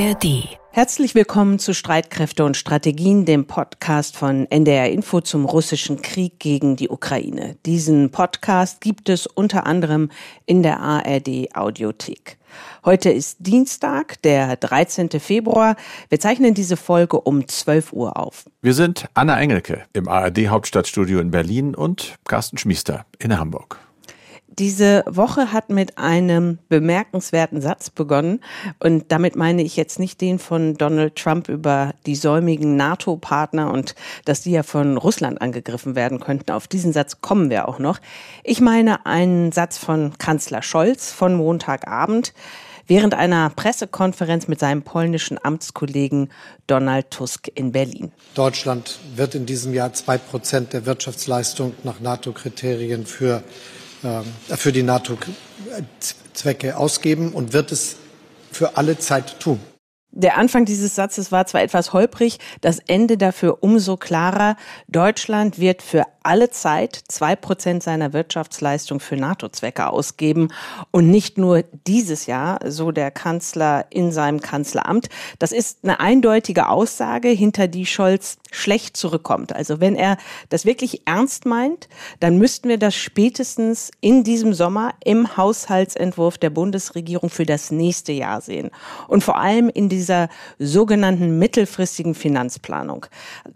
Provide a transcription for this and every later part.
ARD. Herzlich willkommen zu Streitkräfte und Strategien, dem Podcast von NDR Info zum russischen Krieg gegen die Ukraine. Diesen Podcast gibt es unter anderem in der ARD Audiothek. Heute ist Dienstag, der 13. Februar. Wir zeichnen diese Folge um 12 Uhr auf. Wir sind Anna Engelke im ARD Hauptstadtstudio in Berlin und Carsten Schmiester in Hamburg. Diese Woche hat mit einem bemerkenswerten Satz begonnen. Und damit meine ich jetzt nicht den von Donald Trump über die säumigen NATO-Partner und dass die ja von Russland angegriffen werden könnten. Auf diesen Satz kommen wir auch noch. Ich meine einen Satz von Kanzler Scholz von Montagabend während einer Pressekonferenz mit seinem polnischen Amtskollegen Donald Tusk in Berlin. Deutschland wird in diesem Jahr zwei Prozent der Wirtschaftsleistung nach NATO-Kriterien für für die NATO-Zwecke ausgeben und wird es für alle Zeit tun. Der Anfang dieses Satzes war zwar etwas holprig, das Ende dafür umso klarer. Deutschland wird für alle Zeit zwei Prozent seiner Wirtschaftsleistung für NATO-Zwecke ausgeben und nicht nur dieses Jahr, so der Kanzler in seinem Kanzleramt. Das ist eine eindeutige Aussage, hinter die Scholz schlecht zurückkommt. Also wenn er das wirklich ernst meint, dann müssten wir das spätestens in diesem Sommer im Haushaltsentwurf der Bundesregierung für das nächste Jahr sehen. Und vor allem in dieser sogenannten mittelfristigen Finanzplanung.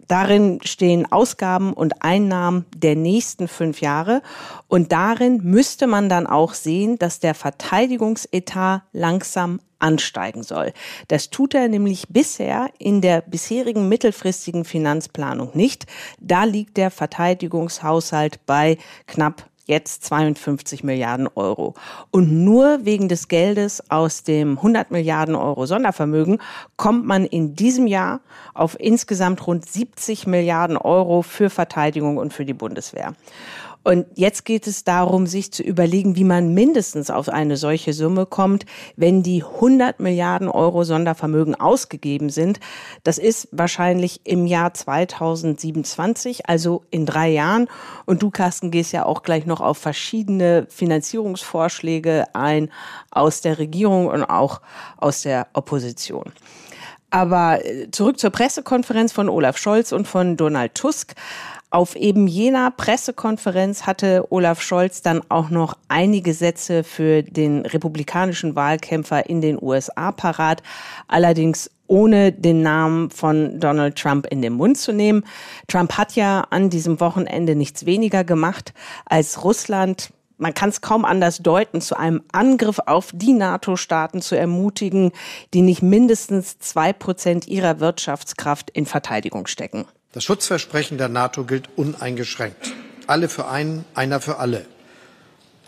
Darin stehen Ausgaben und Einnahmen der nächsten fünf Jahre. Und darin müsste man dann auch sehen, dass der Verteidigungsetat langsam ansteigen soll. Das tut er nämlich bisher in der bisherigen mittelfristigen Finanzplanung nicht. Da liegt der Verteidigungshaushalt bei knapp jetzt 52 Milliarden Euro. Und nur wegen des Geldes aus dem 100 Milliarden Euro Sondervermögen kommt man in diesem Jahr auf insgesamt rund 70 Milliarden Euro für Verteidigung und für die Bundeswehr. Und jetzt geht es darum, sich zu überlegen, wie man mindestens auf eine solche Summe kommt, wenn die 100 Milliarden Euro Sondervermögen ausgegeben sind. Das ist wahrscheinlich im Jahr 2027, also in drei Jahren. Und du, Carsten, gehst ja auch gleich noch auf verschiedene Finanzierungsvorschläge ein aus der Regierung und auch aus der Opposition. Aber äh, zurück zur Pressekonferenz von Olaf Scholz und von Donald Tusk. Auf eben jener Pressekonferenz hatte Olaf Scholz dann auch noch einige Sätze für den republikanischen Wahlkämpfer in den USA parat, allerdings ohne den Namen von Donald Trump in den Mund zu nehmen. Trump hat ja an diesem Wochenende nichts weniger gemacht, als Russland man kann es kaum anders deuten, zu einem Angriff auf die NATO-Staaten zu ermutigen, die nicht mindestens zwei Prozent ihrer Wirtschaftskraft in Verteidigung stecken. Das Schutzversprechen der NATO gilt uneingeschränkt. Alle für einen, einer für alle.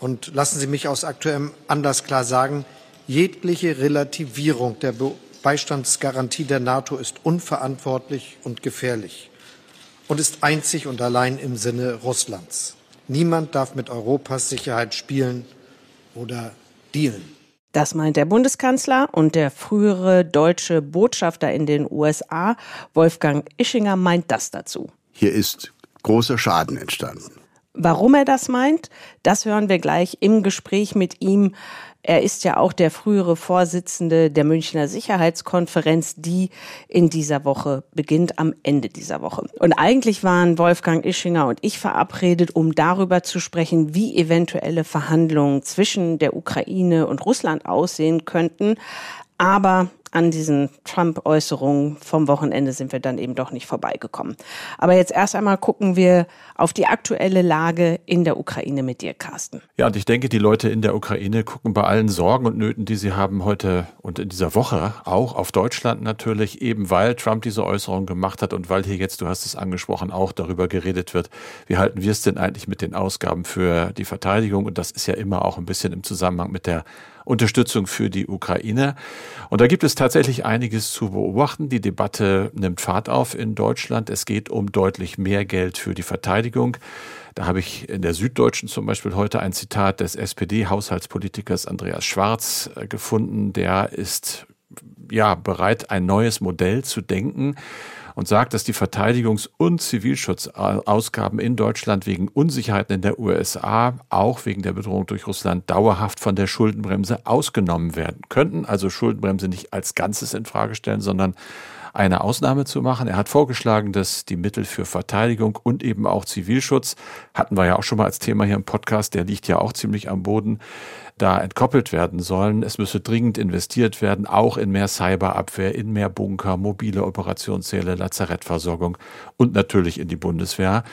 Und lassen Sie mich aus aktuellem Anlass klar sagen, jegliche Relativierung der Beistandsgarantie der NATO ist unverantwortlich und gefährlich und ist einzig und allein im Sinne Russlands. Niemand darf mit Europas Sicherheit spielen oder dealen. Das meint der Bundeskanzler und der frühere deutsche Botschafter in den USA, Wolfgang Ischinger, meint das dazu. Hier ist großer Schaden entstanden. Warum er das meint, das hören wir gleich im Gespräch mit ihm. Er ist ja auch der frühere Vorsitzende der Münchner Sicherheitskonferenz, die in dieser Woche beginnt, am Ende dieser Woche. Und eigentlich waren Wolfgang Ischinger und ich verabredet, um darüber zu sprechen, wie eventuelle Verhandlungen zwischen der Ukraine und Russland aussehen könnten. Aber an diesen Trump-Äußerungen vom Wochenende sind wir dann eben doch nicht vorbeigekommen. Aber jetzt erst einmal gucken wir auf die aktuelle Lage in der Ukraine mit dir, Carsten. Ja, und ich denke, die Leute in der Ukraine gucken bei allen Sorgen und Nöten, die sie haben heute und in dieser Woche auch auf Deutschland natürlich, eben weil Trump diese Äußerung gemacht hat und weil hier jetzt, du hast es angesprochen, auch darüber geredet wird, wie halten wir es denn eigentlich mit den Ausgaben für die Verteidigung? Und das ist ja immer auch ein bisschen im Zusammenhang mit der Unterstützung für die Ukraine. Und da gibt es tatsächlich einiges zu beobachten. Die Debatte nimmt Fahrt auf in Deutschland. Es geht um deutlich mehr Geld für die Verteidigung. Da habe ich in der Süddeutschen zum Beispiel heute ein Zitat des SPD-Haushaltspolitikers Andreas Schwarz äh, gefunden. Der ist ja bereit, ein neues Modell zu denken und sagt, dass die Verteidigungs- und Zivilschutzausgaben in Deutschland wegen Unsicherheiten in der USA, auch wegen der Bedrohung durch Russland, dauerhaft von der Schuldenbremse ausgenommen werden könnten. Also Schuldenbremse nicht als Ganzes in Frage stellen, sondern eine Ausnahme zu machen. Er hat vorgeschlagen, dass die Mittel für Verteidigung und eben auch Zivilschutz, hatten wir ja auch schon mal als Thema hier im Podcast, der liegt ja auch ziemlich am Boden, da entkoppelt werden sollen. Es müsse dringend investiert werden, auch in mehr Cyberabwehr, in mehr Bunker, mobile Operationssäle, Lazarettversorgung und natürlich in die Bundeswehr.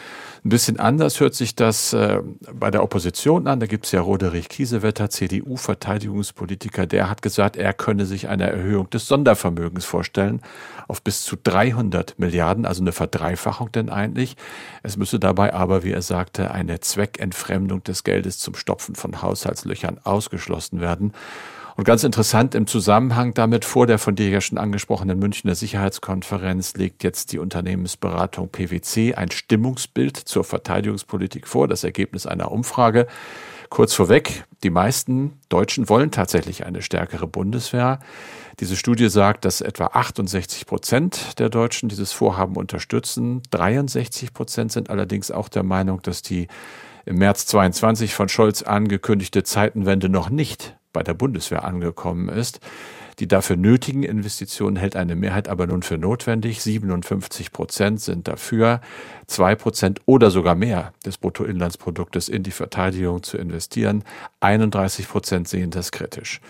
Ein bisschen anders hört sich das äh, bei der Opposition an. Da gibt es ja Roderich Kiesewetter, CDU-Verteidigungspolitiker, der hat gesagt, er könne sich eine Erhöhung des Sondervermögens vorstellen auf bis zu 300 Milliarden, also eine Verdreifachung denn eigentlich. Es müsse dabei aber, wie er sagte, eine Zweckentfremdung des Geldes zum Stopfen von Haushaltslöchern ausgeschlossen werden. Und ganz interessant im Zusammenhang damit vor der von dir ja schon angesprochenen Münchner Sicherheitskonferenz legt jetzt die Unternehmensberatung PwC ein Stimmungsbild zur Verteidigungspolitik vor, das Ergebnis einer Umfrage. Kurz vorweg, die meisten Deutschen wollen tatsächlich eine stärkere Bundeswehr. Diese Studie sagt, dass etwa 68 Prozent der Deutschen dieses Vorhaben unterstützen. 63 Prozent sind allerdings auch der Meinung, dass die im März 22 von Scholz angekündigte Zeitenwende noch nicht bei der Bundeswehr angekommen ist. Die dafür nötigen Investitionen hält eine Mehrheit aber nun für notwendig. 57 Prozent sind dafür, zwei Prozent oder sogar mehr des Bruttoinlandsproduktes in die Verteidigung zu investieren. 31 Prozent sehen das kritisch.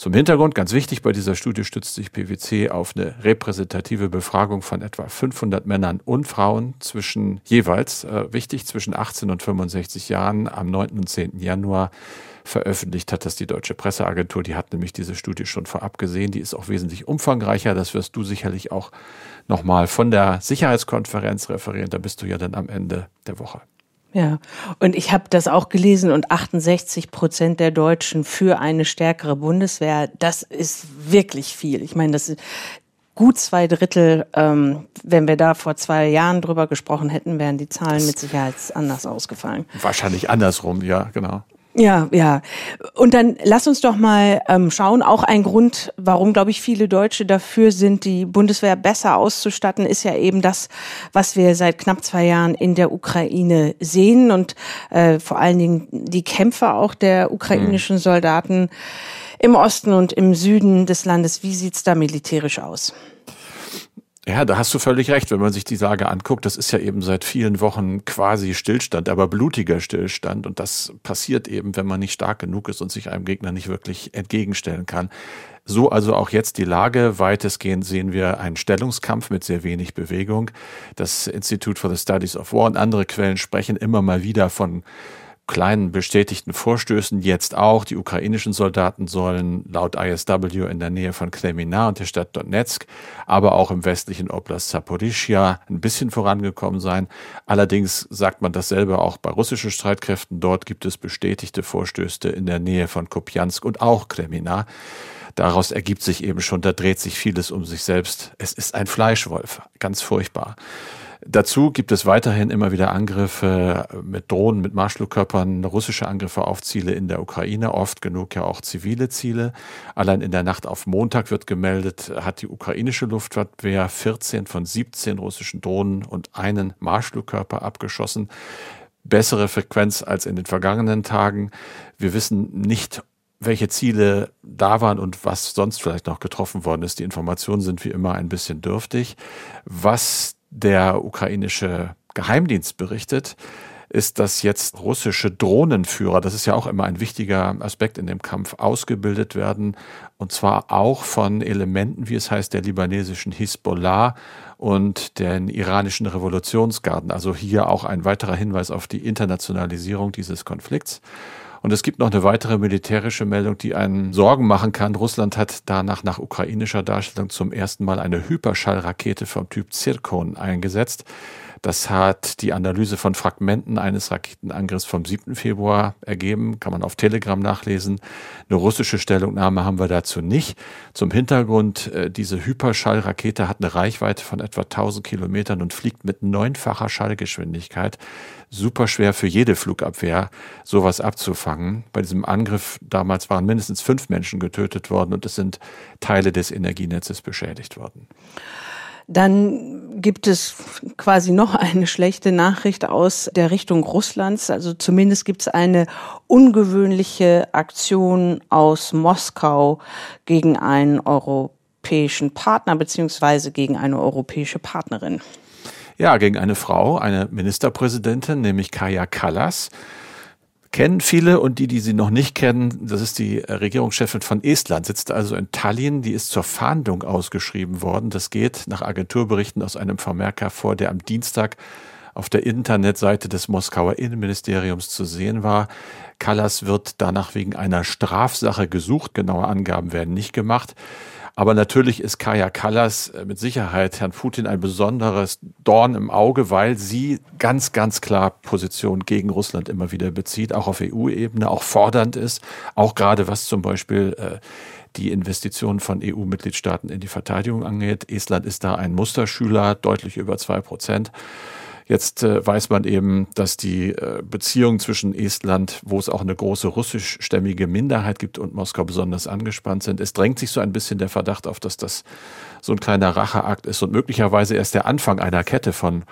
Zum Hintergrund, ganz wichtig, bei dieser Studie stützt sich PwC auf eine repräsentative Befragung von etwa 500 Männern und Frauen zwischen jeweils, äh, wichtig, zwischen 18 und 65 Jahren am 9. und 10. Januar veröffentlicht hat das die Deutsche Presseagentur. Die hat nämlich diese Studie schon vorab gesehen. Die ist auch wesentlich umfangreicher. Das wirst du sicherlich auch nochmal von der Sicherheitskonferenz referieren. Da bist du ja dann am Ende der Woche. Ja, und ich habe das auch gelesen und 68 Prozent der Deutschen für eine stärkere Bundeswehr, das ist wirklich viel. Ich meine, das ist gut zwei Drittel, ähm, wenn wir da vor zwei Jahren drüber gesprochen hätten, wären die Zahlen mit Sicherheit anders ausgefallen. Wahrscheinlich andersrum, ja, genau. Ja, ja. Und dann lass uns doch mal ähm, schauen. Auch ein Grund, warum, glaube ich, viele Deutsche dafür sind, die Bundeswehr besser auszustatten, ist ja eben das, was wir seit knapp zwei Jahren in der Ukraine sehen und äh, vor allen Dingen die Kämpfe auch der ukrainischen mhm. Soldaten im Osten und im Süden des Landes. Wie sieht's da militärisch aus? Ja, da hast du völlig recht. Wenn man sich die Lage anguckt, das ist ja eben seit vielen Wochen quasi Stillstand, aber blutiger Stillstand. Und das passiert eben, wenn man nicht stark genug ist und sich einem Gegner nicht wirklich entgegenstellen kann. So also auch jetzt die Lage. Weitestgehend sehen wir einen Stellungskampf mit sehr wenig Bewegung. Das Institute for the Studies of War und andere Quellen sprechen immer mal wieder von kleinen bestätigten Vorstößen jetzt auch. Die ukrainischen Soldaten sollen laut ISW in der Nähe von Kremina und der Stadt Donetsk, aber auch im westlichen Oblast Saporischia ein bisschen vorangekommen sein. Allerdings sagt man dasselbe auch bei russischen Streitkräften. Dort gibt es bestätigte Vorstöße in der Nähe von Kopjansk und auch Kremina. Daraus ergibt sich eben schon, da dreht sich vieles um sich selbst. Es ist ein Fleischwolf, ganz furchtbar. Dazu gibt es weiterhin immer wieder Angriffe mit Drohnen, mit Marschflugkörpern, russische Angriffe auf Ziele in der Ukraine, oft genug ja auch zivile Ziele. Allein in der Nacht auf Montag wird gemeldet, hat die ukrainische Luftwaffe 14 von 17 russischen Drohnen und einen Marschflugkörper abgeschossen. Bessere Frequenz als in den vergangenen Tagen. Wir wissen nicht, welche Ziele da waren und was sonst vielleicht noch getroffen worden ist. Die Informationen sind wie immer ein bisschen dürftig. Was der ukrainische Geheimdienst berichtet, ist, dass jetzt russische Drohnenführer, das ist ja auch immer ein wichtiger Aspekt in dem Kampf, ausgebildet werden, und zwar auch von Elementen, wie es heißt, der libanesischen Hisbollah und den iranischen Revolutionsgarden. Also hier auch ein weiterer Hinweis auf die Internationalisierung dieses Konflikts. Und es gibt noch eine weitere militärische Meldung, die einen Sorgen machen kann. Russland hat danach nach ukrainischer Darstellung zum ersten Mal eine Hyperschallrakete vom Typ Zirkon eingesetzt. Das hat die Analyse von Fragmenten eines Raketenangriffs vom 7. Februar ergeben, kann man auf Telegram nachlesen. Eine russische Stellungnahme haben wir dazu nicht. Zum Hintergrund, äh, diese Hyperschallrakete hat eine Reichweite von etwa 1000 Kilometern und fliegt mit neunfacher Schallgeschwindigkeit. Super schwer für jede Flugabwehr, sowas abzufangen. Bei diesem Angriff damals waren mindestens fünf Menschen getötet worden und es sind Teile des Energienetzes beschädigt worden. Dann gibt es quasi noch eine schlechte Nachricht aus der Richtung Russlands. Also zumindest gibt es eine ungewöhnliche Aktion aus Moskau gegen einen europäischen Partner beziehungsweise gegen eine europäische Partnerin. Ja, gegen eine Frau, eine Ministerpräsidentin, nämlich Kaya Kallas kennen viele und die, die sie noch nicht kennen, das ist die Regierungschefin von Estland, sitzt also in Tallinn, die ist zur Fahndung ausgeschrieben worden. Das geht nach Agenturberichten aus einem Vermerk hervor, der am Dienstag auf der Internetseite des Moskauer Innenministeriums zu sehen war. Kallas wird danach wegen einer Strafsache gesucht. Genaue Angaben werden nicht gemacht. Aber natürlich ist Kaya Kallas äh, mit Sicherheit Herrn Putin ein besonderes Dorn im Auge, weil sie ganz, ganz klar Position gegen Russland immer wieder bezieht, auch auf EU-Ebene, auch fordernd ist, auch gerade was zum Beispiel äh, die Investitionen von EU-Mitgliedstaaten in die Verteidigung angeht. Estland ist da ein Musterschüler, deutlich über zwei Prozent. Jetzt äh, weiß man eben, dass die äh, Beziehungen zwischen Estland, wo es auch eine große russischstämmige Minderheit gibt, und Moskau besonders angespannt sind. Es drängt sich so ein bisschen der Verdacht auf, dass das so ein kleiner Racheakt ist und möglicherweise erst der Anfang einer Kette von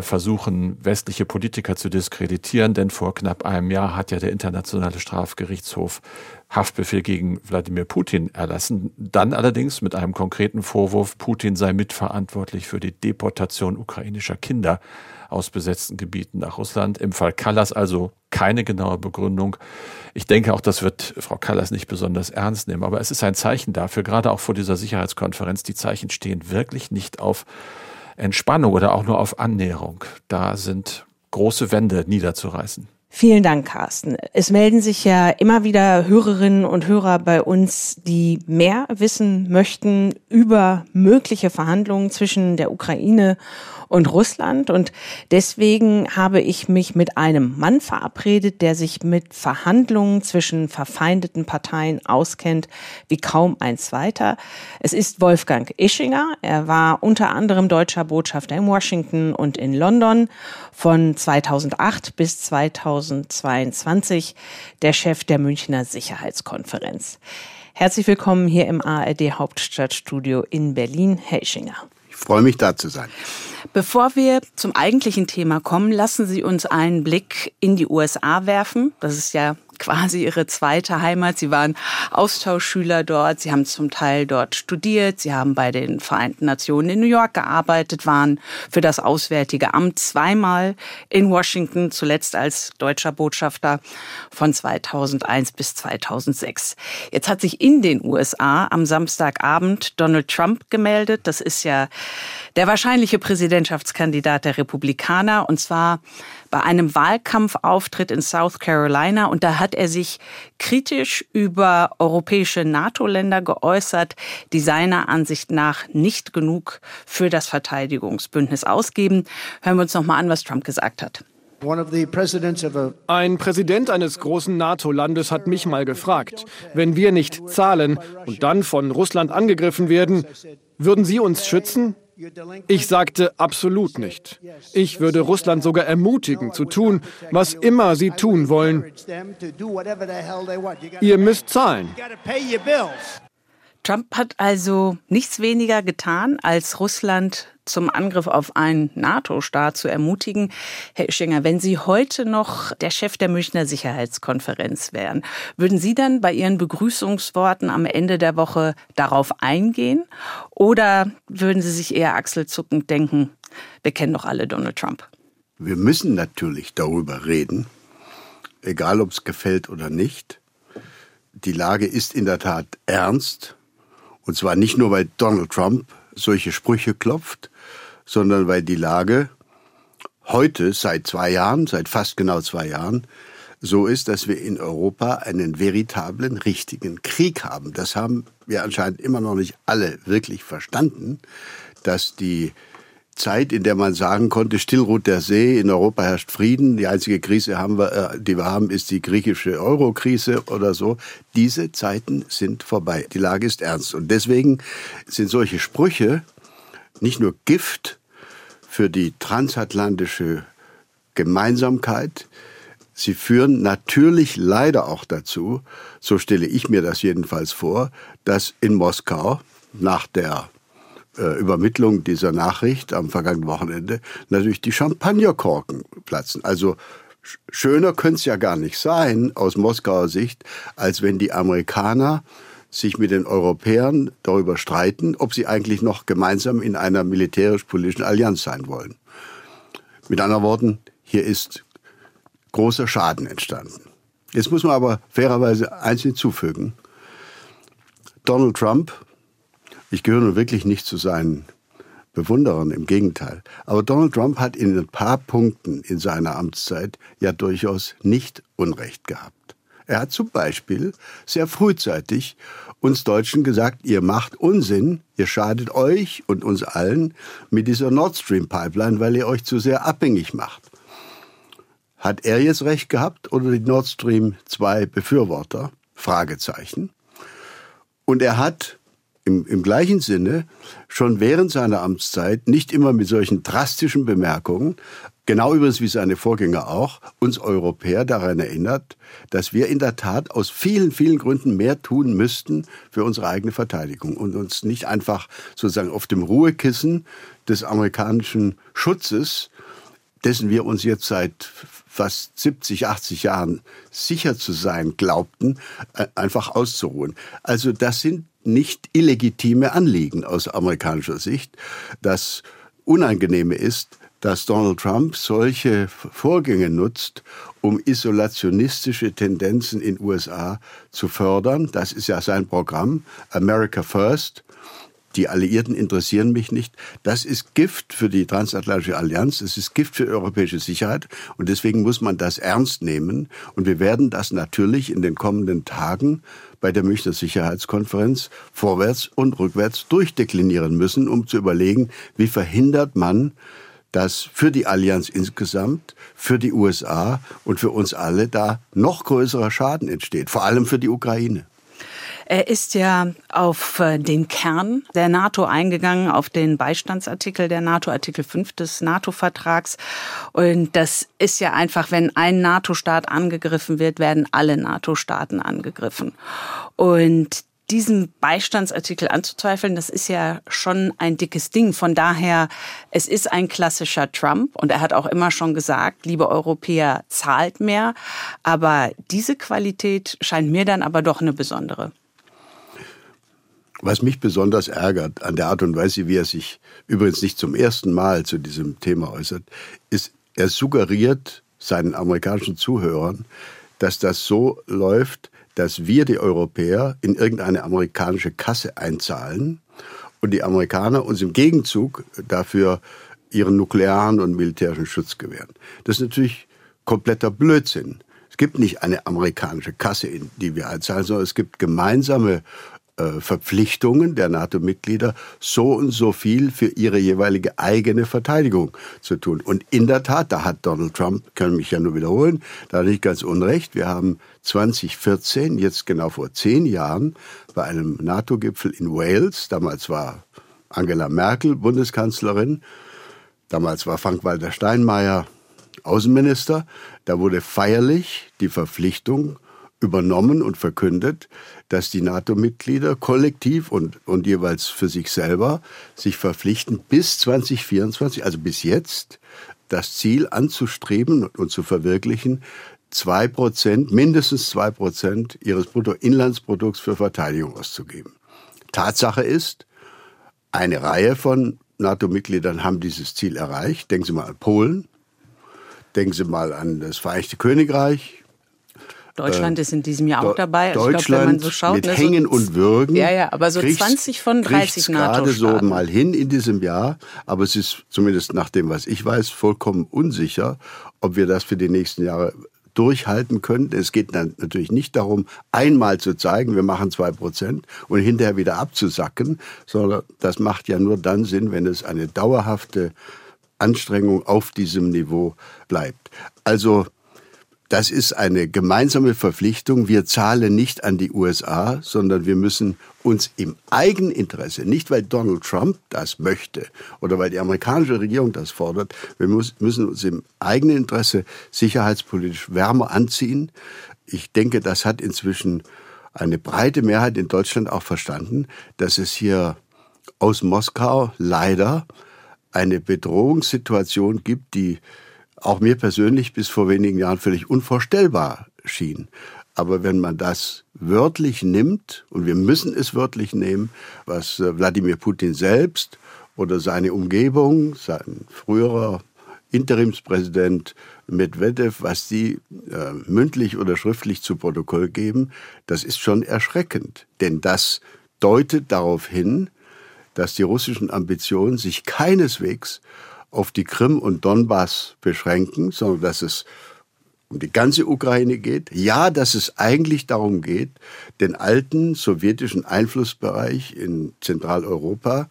versuchen, westliche Politiker zu diskreditieren, denn vor knapp einem Jahr hat ja der Internationale Strafgerichtshof Haftbefehl gegen Wladimir Putin erlassen. Dann allerdings mit einem konkreten Vorwurf, Putin sei mitverantwortlich für die Deportation ukrainischer Kinder aus besetzten Gebieten nach Russland. Im Fall Kallas also keine genaue Begründung. Ich denke auch, das wird Frau Kallas nicht besonders ernst nehmen. Aber es ist ein Zeichen dafür, gerade auch vor dieser Sicherheitskonferenz, die Zeichen stehen wirklich nicht auf Entspannung oder auch nur auf Annäherung. Da sind große Wände niederzureißen. Vielen Dank, Carsten. Es melden sich ja immer wieder Hörerinnen und Hörer bei uns, die mehr wissen möchten über mögliche Verhandlungen zwischen der Ukraine und Russland. Und deswegen habe ich mich mit einem Mann verabredet, der sich mit Verhandlungen zwischen verfeindeten Parteien auskennt, wie kaum ein zweiter. Es ist Wolfgang Ischinger. Er war unter anderem deutscher Botschafter in Washington und in London von 2008 bis 2022 der Chef der Münchner Sicherheitskonferenz. Herzlich willkommen hier im ARD Hauptstadtstudio in Berlin, Herr Ischinger. Ich freue mich, da zu sein. Bevor wir zum eigentlichen Thema kommen, lassen Sie uns einen Blick in die USA werfen. Das ist ja quasi ihre zweite Heimat. Sie waren Austauschschüler dort. Sie haben zum Teil dort studiert. Sie haben bei den Vereinten Nationen in New York gearbeitet, waren für das Auswärtige Amt zweimal in Washington, zuletzt als deutscher Botschafter von 2001 bis 2006. Jetzt hat sich in den USA am Samstagabend Donald Trump gemeldet. Das ist ja der wahrscheinliche Präsidentschaftskandidat der Republikaner und zwar bei einem Wahlkampfauftritt in South Carolina und da hat er sich kritisch über europäische NATO-Länder geäußert, die seiner Ansicht nach nicht genug für das Verteidigungsbündnis ausgeben. Hören wir uns noch mal an, was Trump gesagt hat. Ein Präsident eines großen NATO-Landes hat mich mal gefragt, wenn wir nicht zahlen und dann von Russland angegriffen werden, würden Sie uns schützen? Ich sagte absolut nicht. Ich würde Russland sogar ermutigen zu tun, was immer sie tun wollen. Ihr müsst zahlen. Trump hat also nichts weniger getan, als Russland zum Angriff auf einen NATO-Staat zu ermutigen. Herr Ischinger, wenn Sie heute noch der Chef der Münchner Sicherheitskonferenz wären, würden Sie dann bei Ihren Begrüßungsworten am Ende der Woche darauf eingehen? Oder würden Sie sich eher achselzuckend denken, wir kennen doch alle Donald Trump? Wir müssen natürlich darüber reden, egal ob es gefällt oder nicht. Die Lage ist in der Tat ernst. Und zwar nicht nur, weil Donald Trump solche Sprüche klopft, sondern weil die Lage heute seit zwei Jahren, seit fast genau zwei Jahren, so ist, dass wir in Europa einen veritablen, richtigen Krieg haben. Das haben wir anscheinend immer noch nicht alle wirklich verstanden, dass die Zeit, in der man sagen konnte, still ruht der See, in Europa herrscht Frieden, die einzige Krise, haben wir, äh, die wir haben, ist die griechische Euro-Krise oder so. Diese Zeiten sind vorbei. Die Lage ist ernst. Und deswegen sind solche Sprüche nicht nur Gift für die transatlantische Gemeinsamkeit, sie führen natürlich leider auch dazu, so stelle ich mir das jedenfalls vor, dass in Moskau nach der äh, Übermittlung dieser Nachricht am vergangenen Wochenende natürlich die Champagnerkorken platzen. Also schöner könnte es ja gar nicht sein aus Moskauer Sicht, als wenn die Amerikaner sich mit den Europäern darüber streiten, ob sie eigentlich noch gemeinsam in einer militärisch-politischen Allianz sein wollen. Mit anderen Worten, hier ist großer Schaden entstanden. Jetzt muss man aber fairerweise eins hinzufügen. Donald Trump, ich gehöre nun wirklich nicht zu seinen Bewunderern, im Gegenteil. Aber Donald Trump hat in ein paar Punkten in seiner Amtszeit ja durchaus nicht Unrecht gehabt. Er hat zum Beispiel sehr frühzeitig uns Deutschen gesagt, ihr macht Unsinn, ihr schadet euch und uns allen mit dieser Nord Stream Pipeline, weil ihr euch zu sehr abhängig macht. Hat er jetzt recht gehabt oder die Nord Stream 2 Befürworter? Fragezeichen. Und er hat im, im gleichen Sinne schon während seiner Amtszeit nicht immer mit solchen drastischen Bemerkungen, genau übrigens wie seine Vorgänger auch, uns Europäer daran erinnert, dass wir in der Tat aus vielen, vielen Gründen mehr tun müssten für unsere eigene Verteidigung und uns nicht einfach sozusagen auf dem Ruhekissen des amerikanischen Schutzes, dessen wir uns jetzt seit fast 70, 80 Jahren sicher zu sein glaubten, äh, einfach auszuruhen. Also das sind nicht illegitime Anliegen aus amerikanischer Sicht. Das Unangenehme ist, dass Donald Trump solche Vorgänge nutzt, um isolationistische Tendenzen in USA zu fördern. Das ist ja sein Programm, America First die Alliierten interessieren mich nicht. Das ist Gift für die transatlantische Allianz, es ist Gift für europäische Sicherheit und deswegen muss man das ernst nehmen. Und wir werden das natürlich in den kommenden Tagen bei der Münchner Sicherheitskonferenz vorwärts und rückwärts durchdeklinieren müssen, um zu überlegen, wie verhindert man, dass für die Allianz insgesamt, für die USA und für uns alle da noch größerer Schaden entsteht, vor allem für die Ukraine. Er ist ja auf äh, den Kern der NATO eingegangen, auf den Beistandsartikel der NATO, Artikel 5 des NATO-Vertrags. Und das ist ja einfach, wenn ein NATO-Staat angegriffen wird, werden alle NATO-Staaten angegriffen. Und diesen Beistandsartikel anzuzweifeln, das ist ja schon ein dickes Ding. Von daher, es ist ein klassischer Trump und er hat auch immer schon gesagt, liebe Europäer, zahlt mehr. Aber diese Qualität scheint mir dann aber doch eine besondere. Was mich besonders ärgert an der Art und Weise, wie er sich übrigens nicht zum ersten Mal zu diesem Thema äußert, ist, er suggeriert seinen amerikanischen Zuhörern, dass das so läuft, dass wir die Europäer in irgendeine amerikanische Kasse einzahlen und die Amerikaner uns im Gegenzug dafür ihren nuklearen und militärischen Schutz gewähren. Das ist natürlich kompletter Blödsinn. Es gibt nicht eine amerikanische Kasse, in die wir einzahlen, sondern es gibt gemeinsame Verpflichtungen der NATO-Mitglieder, so und so viel für ihre jeweilige eigene Verteidigung zu tun. Und in der Tat, da hat Donald Trump, kann mich ja nur wiederholen, da hat nicht ganz unrecht. Wir haben 2014, jetzt genau vor zehn Jahren, bei einem NATO-Gipfel in Wales, damals war Angela Merkel Bundeskanzlerin, damals war Frank-Walter Steinmeier Außenminister, da wurde feierlich die Verpflichtung übernommen und verkündet, dass die NATO-Mitglieder kollektiv und, und jeweils für sich selber sich verpflichten, bis 2024, also bis jetzt, das Ziel anzustreben und zu verwirklichen, zwei Prozent, mindestens zwei Prozent ihres Bruttoinlandsprodukts für Verteidigung auszugeben. Tatsache ist, eine Reihe von NATO-Mitgliedern haben dieses Ziel erreicht. Denken Sie mal an Polen, denken Sie mal an das Vereinigte Königreich, Deutschland äh, ist in diesem Jahr auch dabei. Also Deutschland glaub, wenn man so schaut, mit ne, Hängen so, und Würgen. Ja, ja, aber so 20 von 30 NATO-Staaten. gerade so mal hin in diesem Jahr. Aber es ist zumindest nach dem, was ich weiß, vollkommen unsicher, ob wir das für die nächsten Jahre durchhalten können. Es geht dann natürlich nicht darum, einmal zu zeigen, wir machen zwei Prozent und hinterher wieder abzusacken, sondern das macht ja nur dann Sinn, wenn es eine dauerhafte Anstrengung auf diesem Niveau bleibt. Also das ist eine gemeinsame Verpflichtung. Wir zahlen nicht an die USA, sondern wir müssen uns im Eigeninteresse, nicht weil Donald Trump das möchte oder weil die amerikanische Regierung das fordert, wir müssen uns im eigenen Interesse sicherheitspolitisch wärmer anziehen. Ich denke, das hat inzwischen eine breite Mehrheit in Deutschland auch verstanden, dass es hier aus Moskau leider eine Bedrohungssituation gibt, die auch mir persönlich bis vor wenigen Jahren völlig unvorstellbar schien. Aber wenn man das wörtlich nimmt, und wir müssen es wörtlich nehmen, was äh, Wladimir Putin selbst oder seine Umgebung, sein früherer Interimspräsident Medvedev, was sie äh, mündlich oder schriftlich zu Protokoll geben, das ist schon erschreckend. Denn das deutet darauf hin, dass die russischen Ambitionen sich keineswegs auf die Krim und Donbass beschränken, sondern dass es um die ganze Ukraine geht. Ja, dass es eigentlich darum geht, den alten sowjetischen Einflussbereich in Zentraleuropa,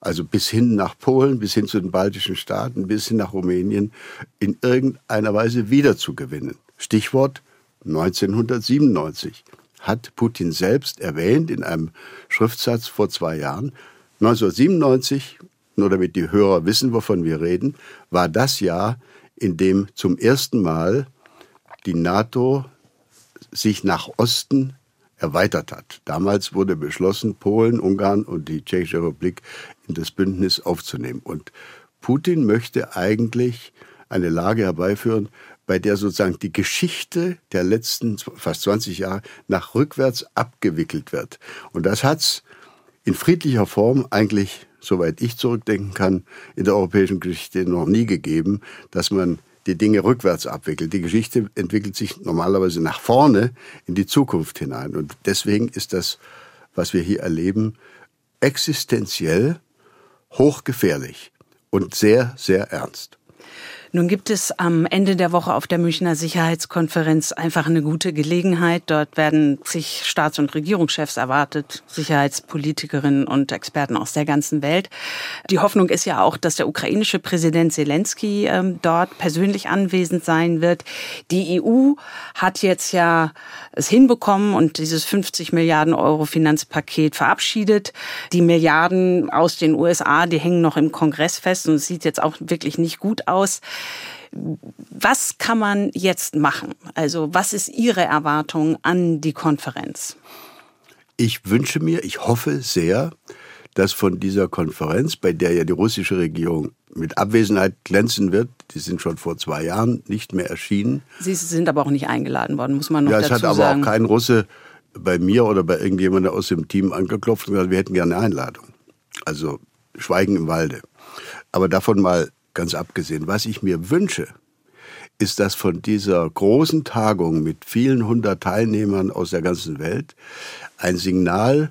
also bis hin nach Polen, bis hin zu den baltischen Staaten, bis hin nach Rumänien, in irgendeiner Weise wiederzugewinnen. Stichwort 1997 hat Putin selbst erwähnt in einem Schriftsatz vor zwei Jahren. 1997, nur damit die Hörer wissen, wovon wir reden, war das Jahr, in dem zum ersten Mal die NATO sich nach Osten erweitert hat. Damals wurde beschlossen, Polen, Ungarn und die Tschechische Republik in das Bündnis aufzunehmen. Und Putin möchte eigentlich eine Lage herbeiführen, bei der sozusagen die Geschichte der letzten fast 20 Jahre nach rückwärts abgewickelt wird. Und das hat's in friedlicher Form eigentlich, soweit ich zurückdenken kann, in der europäischen Geschichte noch nie gegeben, dass man die Dinge rückwärts abwickelt. Die Geschichte entwickelt sich normalerweise nach vorne in die Zukunft hinein. Und deswegen ist das, was wir hier erleben, existenziell hochgefährlich und sehr, sehr ernst. Nun gibt es am Ende der Woche auf der Münchner Sicherheitskonferenz einfach eine gute Gelegenheit. Dort werden sich Staats- und Regierungschefs erwartet, Sicherheitspolitikerinnen und Experten aus der ganzen Welt. Die Hoffnung ist ja auch, dass der ukrainische Präsident Zelensky ähm, dort persönlich anwesend sein wird. Die EU hat jetzt ja es hinbekommen und dieses 50 Milliarden Euro Finanzpaket verabschiedet. Die Milliarden aus den USA, die hängen noch im Kongress fest und es sieht jetzt auch wirklich nicht gut aus. Was kann man jetzt machen? Also was ist Ihre Erwartung an die Konferenz? Ich wünsche mir, ich hoffe sehr, dass von dieser Konferenz, bei der ja die russische Regierung mit Abwesenheit glänzen wird, die sind schon vor zwei Jahren nicht mehr erschienen. Sie sind aber auch nicht eingeladen worden, muss man noch ja, dazu sagen. Ja, es hat aber auch kein Russe bei mir oder bei irgendjemandem aus dem Team angeklopft und gesagt, wir hätten gerne eine Einladung. Also Schweigen im Walde. Aber davon mal ganz abgesehen. Was ich mir wünsche, ist, dass von dieser großen Tagung mit vielen hundert Teilnehmern aus der ganzen Welt ein Signal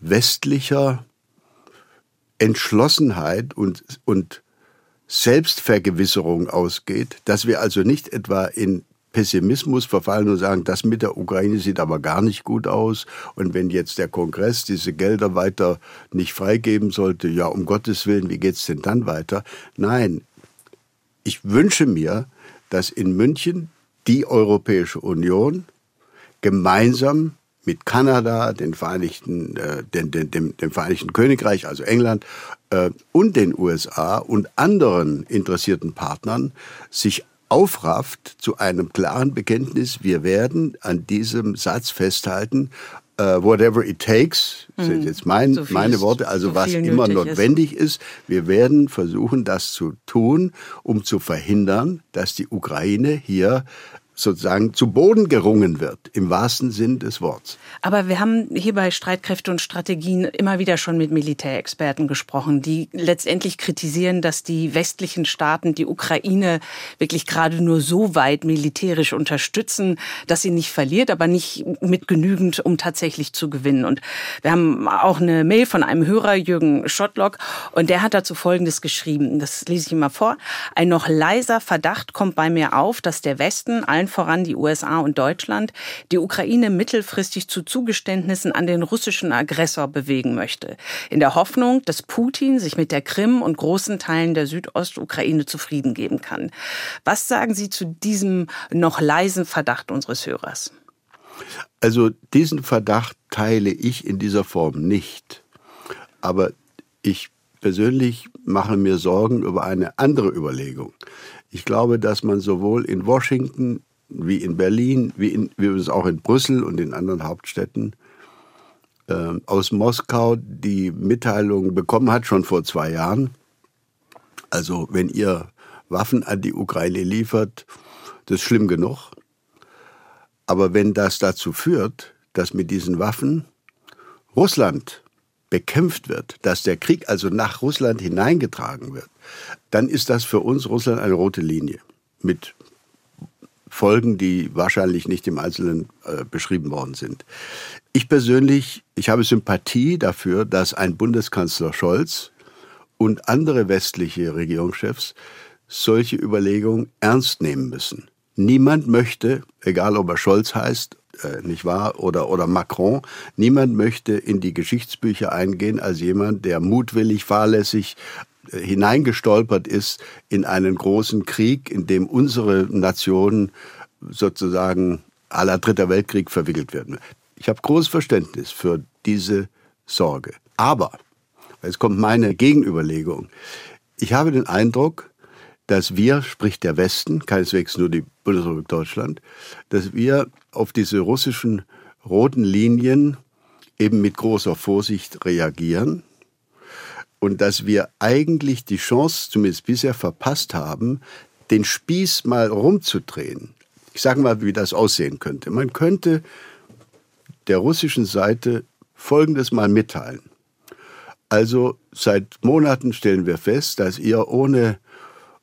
westlicher Entschlossenheit und, und Selbstvergewisserung ausgeht, dass wir also nicht etwa in Pessimismus verfallen und sagen, das mit der Ukraine sieht aber gar nicht gut aus. Und wenn jetzt der Kongress diese Gelder weiter nicht freigeben sollte, ja, um Gottes Willen, wie geht's denn dann weiter? Nein, ich wünsche mir, dass in München die Europäische Union gemeinsam mit Kanada, den Vereinigten, äh, den, den, dem, dem Vereinigten Königreich, also England, äh, und den USA und anderen interessierten Partnern sich aufrafft zu einem klaren Bekenntnis, wir werden an diesem Satz festhalten, uh, whatever it takes, das sind mhm. jetzt mein, so meine Worte, also so was immer notwendig ist. ist. Wir werden versuchen, das zu tun, um zu verhindern, dass die Ukraine hier sozusagen zu Boden gerungen wird, im wahrsten Sinn des Wortes. Aber wir haben hier bei Streitkräfte und Strategien immer wieder schon mit Militärexperten gesprochen, die letztendlich kritisieren, dass die westlichen Staaten die Ukraine wirklich gerade nur so weit militärisch unterstützen, dass sie nicht verliert, aber nicht mit genügend, um tatsächlich zu gewinnen. Und wir haben auch eine Mail von einem Hörer, Jürgen Schottlock, und der hat dazu Folgendes geschrieben. Das lese ich immer vor. Ein noch leiser Verdacht kommt bei mir auf, dass der Westen allen allen voran die USA und Deutschland, die Ukraine mittelfristig zu Zugeständnissen an den russischen Aggressor bewegen möchte. In der Hoffnung, dass Putin sich mit der Krim und großen Teilen der Südostukraine zufrieden geben kann. Was sagen Sie zu diesem noch leisen Verdacht unseres Hörers? Also diesen Verdacht teile ich in dieser Form nicht. Aber ich persönlich mache mir Sorgen über eine andere Überlegung. Ich glaube, dass man sowohl in Washington wie in Berlin, wie, in, wie es auch in Brüssel und in anderen Hauptstädten äh, aus Moskau die Mitteilung bekommen hat, schon vor zwei Jahren. Also wenn ihr Waffen an die Ukraine liefert, das ist schlimm genug. Aber wenn das dazu führt, dass mit diesen Waffen Russland bekämpft wird, dass der Krieg also nach Russland hineingetragen wird, dann ist das für uns Russland eine rote Linie mit Folgen, die wahrscheinlich nicht im Einzelnen äh, beschrieben worden sind. Ich persönlich, ich habe Sympathie dafür, dass ein Bundeskanzler Scholz und andere westliche Regierungschefs solche Überlegungen ernst nehmen müssen. Niemand möchte, egal ob er Scholz heißt, äh, nicht wahr, oder, oder Macron, niemand möchte in die Geschichtsbücher eingehen als jemand, der mutwillig, fahrlässig hineingestolpert ist in einen großen Krieg, in dem unsere Nation sozusagen aller Dritter Weltkrieg verwickelt werden. Ich habe großes Verständnis für diese Sorge. Aber, jetzt kommt meine Gegenüberlegung. Ich habe den Eindruck, dass wir, sprich der Westen, keineswegs nur die Bundesrepublik Deutschland, dass wir auf diese russischen roten Linien eben mit großer Vorsicht reagieren und dass wir eigentlich die Chance, zumindest bisher verpasst haben, den Spieß mal rumzudrehen. Ich sage mal, wie das aussehen könnte. Man könnte der russischen Seite Folgendes mal mitteilen. Also seit Monaten stellen wir fest, dass ihr ohne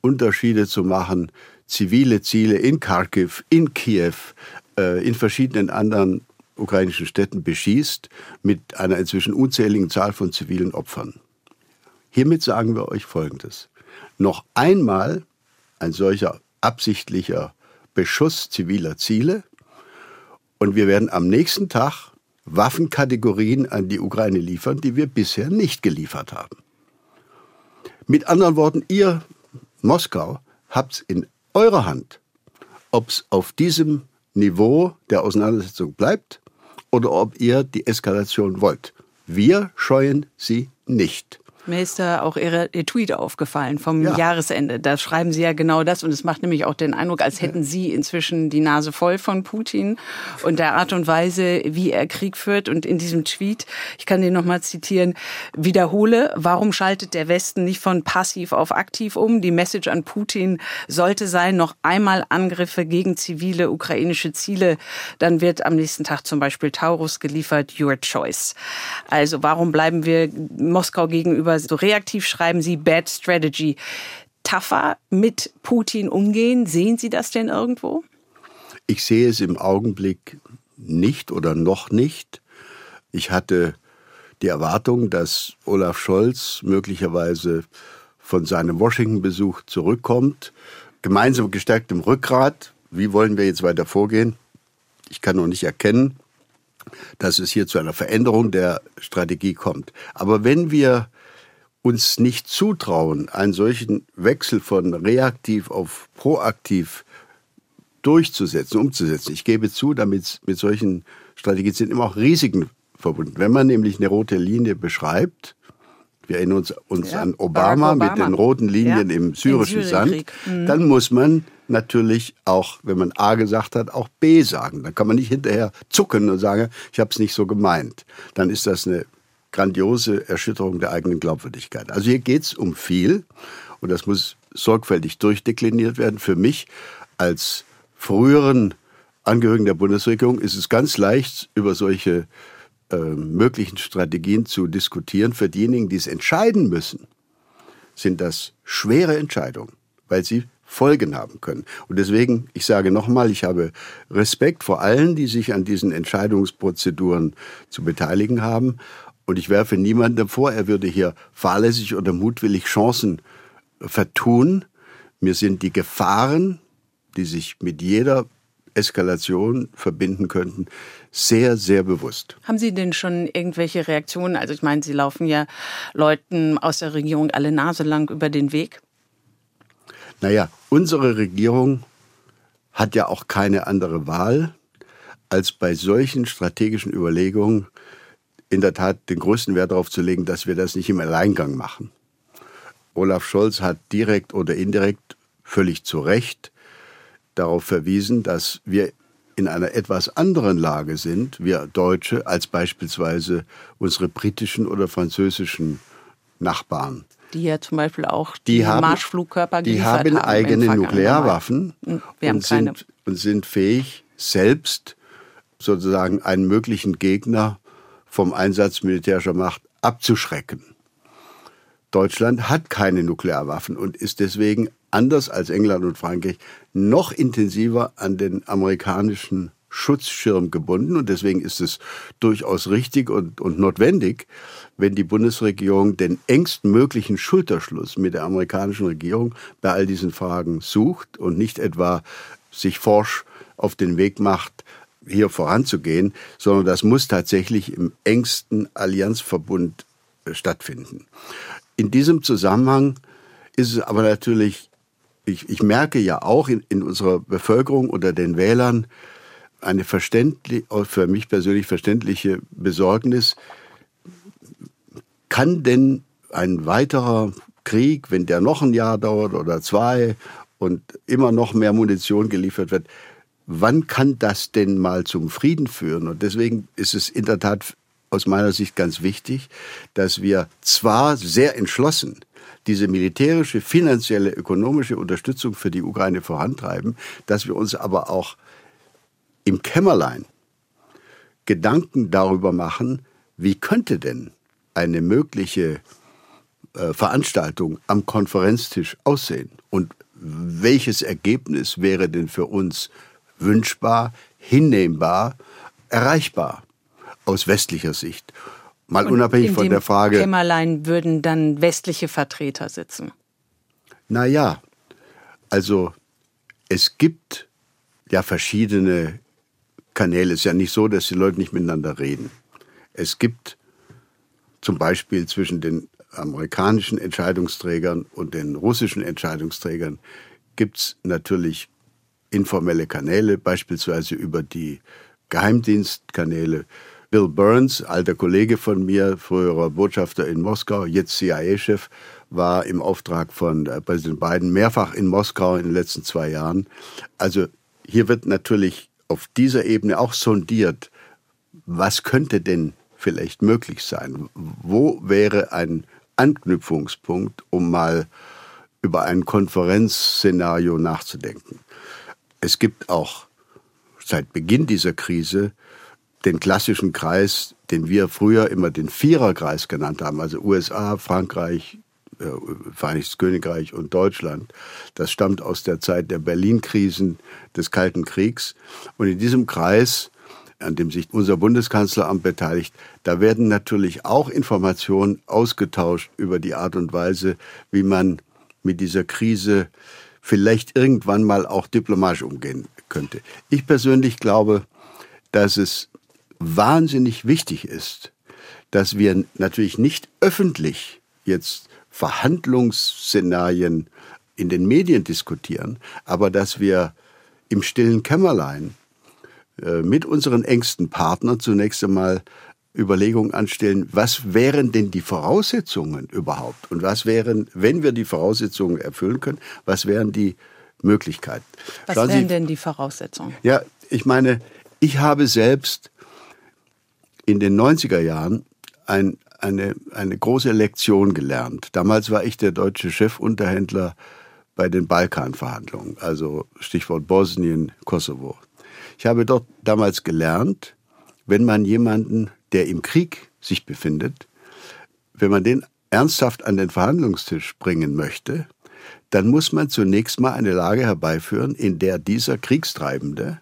Unterschiede zu machen, zivile Ziele in Kharkiv, in Kiew, äh, in verschiedenen anderen ukrainischen Städten beschießt, mit einer inzwischen unzähligen Zahl von zivilen Opfern. Hiermit sagen wir euch Folgendes. Noch einmal ein solcher absichtlicher Beschuss ziviler Ziele und wir werden am nächsten Tag Waffenkategorien an die Ukraine liefern, die wir bisher nicht geliefert haben. Mit anderen Worten, ihr Moskau habt es in eurer Hand, ob es auf diesem Niveau der Auseinandersetzung bleibt oder ob ihr die Eskalation wollt. Wir scheuen sie nicht. Mir ist da auch Ihre, Ihr Tweet aufgefallen vom ja. Jahresende. Da schreiben Sie ja genau das und es macht nämlich auch den Eindruck, als hätten Sie inzwischen die Nase voll von Putin und der Art und Weise, wie er Krieg führt. Und in diesem Tweet, ich kann den nochmal zitieren, wiederhole, warum schaltet der Westen nicht von passiv auf aktiv um? Die Message an Putin sollte sein, noch einmal Angriffe gegen zivile ukrainische Ziele. Dann wird am nächsten Tag zum Beispiel Taurus geliefert, your choice. Also warum bleiben wir Moskau gegenüber aber so reaktiv schreiben Sie Bad Strategy. Tougher mit Putin umgehen, sehen Sie das denn irgendwo? Ich sehe es im Augenblick nicht oder noch nicht. Ich hatte die Erwartung, dass Olaf Scholz möglicherweise von seinem Washington-Besuch zurückkommt, gemeinsam gestärktem Rückgrat. Wie wollen wir jetzt weiter vorgehen? Ich kann noch nicht erkennen, dass es hier zu einer Veränderung der Strategie kommt. Aber wenn wir uns nicht zutrauen, einen solchen Wechsel von reaktiv auf proaktiv durchzusetzen, umzusetzen. Ich gebe zu, damit mit solchen Strategien sind immer auch Risiken verbunden. Wenn man nämlich eine rote Linie beschreibt, wir erinnern uns, uns ja, an Obama, Obama, mit den roten Linien ja, im syrischen Sand, mhm. dann muss man natürlich auch, wenn man A gesagt hat, auch B sagen. Dann kann man nicht hinterher zucken und sagen, ich habe es nicht so gemeint. Dann ist das eine grandiose Erschütterung der eigenen Glaubwürdigkeit. Also hier geht es um viel und das muss sorgfältig durchdekliniert werden. Für mich als früheren Angehörigen der Bundesregierung ist es ganz leicht, über solche äh, möglichen Strategien zu diskutieren. Für diejenigen, die es entscheiden müssen, sind das schwere Entscheidungen, weil sie Folgen haben können. Und deswegen, ich sage nochmal, ich habe Respekt vor allen, die sich an diesen Entscheidungsprozeduren zu beteiligen haben. Und ich werfe niemandem vor, er würde hier fahrlässig oder mutwillig Chancen vertun. Mir sind die Gefahren, die sich mit jeder Eskalation verbinden könnten, sehr, sehr bewusst. Haben Sie denn schon irgendwelche Reaktionen? Also ich meine, Sie laufen ja Leuten aus der Regierung alle Nase lang über den Weg. Naja, unsere Regierung hat ja auch keine andere Wahl, als bei solchen strategischen Überlegungen in der Tat den größten Wert darauf zu legen, dass wir das nicht im Alleingang machen. Olaf Scholz hat direkt oder indirekt völlig zu Recht darauf verwiesen, dass wir in einer etwas anderen Lage sind, wir Deutsche, als beispielsweise unsere britischen oder französischen Nachbarn. Die ja zum Beispiel auch die, die haben, Marschflugkörper die haben, haben eigene Nuklearwaffen haben und, sind, und sind fähig, selbst sozusagen einen möglichen Gegner vom Einsatz militärischer Macht abzuschrecken. Deutschland hat keine Nuklearwaffen und ist deswegen anders als England und Frankreich noch intensiver an den amerikanischen Schutzschirm gebunden. Und deswegen ist es durchaus richtig und, und notwendig, wenn die Bundesregierung den engsten möglichen Schulterschluss mit der amerikanischen Regierung bei all diesen Fragen sucht und nicht etwa sich forsch auf den Weg macht, hier voranzugehen, sondern das muss tatsächlich im engsten Allianzverbund äh, stattfinden. In diesem Zusammenhang ist es aber natürlich, ich, ich merke ja auch in, in unserer Bevölkerung oder den Wählern eine verständlich, für mich persönlich verständliche Besorgnis. Kann denn ein weiterer Krieg, wenn der noch ein Jahr dauert oder zwei und immer noch mehr Munition geliefert wird, wann kann das denn mal zum Frieden führen? Und deswegen ist es in der Tat aus meiner Sicht ganz wichtig, dass wir zwar sehr entschlossen diese militärische, finanzielle, ökonomische Unterstützung für die Ukraine vorantreiben, dass wir uns aber auch im Kämmerlein Gedanken darüber machen, wie könnte denn eine mögliche äh, Veranstaltung am Konferenztisch aussehen und welches Ergebnis wäre denn für uns wünschbar, hinnehmbar, erreichbar aus westlicher Sicht. Mal Und unabhängig von der Frage. Im Kämmerlein würden dann westliche Vertreter sitzen. Naja, also es gibt ja verschiedene Kanäle. Es ist ja nicht so, dass die Leute nicht miteinander reden. Es gibt zum Beispiel zwischen den amerikanischen Entscheidungsträgern und den russischen Entscheidungsträgern gibt es natürlich informelle Kanäle, beispielsweise über die Geheimdienstkanäle. Bill Burns, alter Kollege von mir, früherer Botschafter in Moskau, jetzt CIA-Chef, war im Auftrag von äh, Präsident Biden mehrfach in Moskau in den letzten zwei Jahren. Also hier wird natürlich auf dieser Ebene auch sondiert, was könnte denn vielleicht möglich sein? Wo wäre ein Anknüpfungspunkt, um mal über ein Konferenzszenario nachzudenken? Es gibt auch seit Beginn dieser Krise den klassischen Kreis, den wir früher immer den Viererkreis genannt haben, also USA, Frankreich, äh, Vereinigtes Königreich und Deutschland. Das stammt aus der Zeit der Berlin-Krisen des Kalten Kriegs. Und in diesem Kreis, an dem sich unser Bundeskanzleramt beteiligt, da werden natürlich auch Informationen ausgetauscht über die Art und Weise, wie man mit dieser Krise vielleicht irgendwann mal auch diplomatisch umgehen könnte. Ich persönlich glaube, dass es wahnsinnig wichtig ist, dass wir natürlich nicht öffentlich jetzt Verhandlungsszenarien in den Medien diskutieren, aber dass wir im stillen Kämmerlein äh, mit unseren engsten Partnern zunächst einmal Überlegungen anstellen, was wären denn die Voraussetzungen überhaupt? Und was wären, wenn wir die Voraussetzungen erfüllen können, was wären die Möglichkeiten? Was Schauen wären Sie, denn die Voraussetzungen? Ja, ich meine, ich habe selbst in den 90er Jahren ein, eine, eine große Lektion gelernt. Damals war ich der deutsche Chefunterhändler bei den Balkanverhandlungen, also Stichwort Bosnien, Kosovo. Ich habe dort damals gelernt, wenn man jemanden der im Krieg sich befindet, wenn man den ernsthaft an den Verhandlungstisch bringen möchte, dann muss man zunächst mal eine Lage herbeiführen, in der dieser Kriegstreibende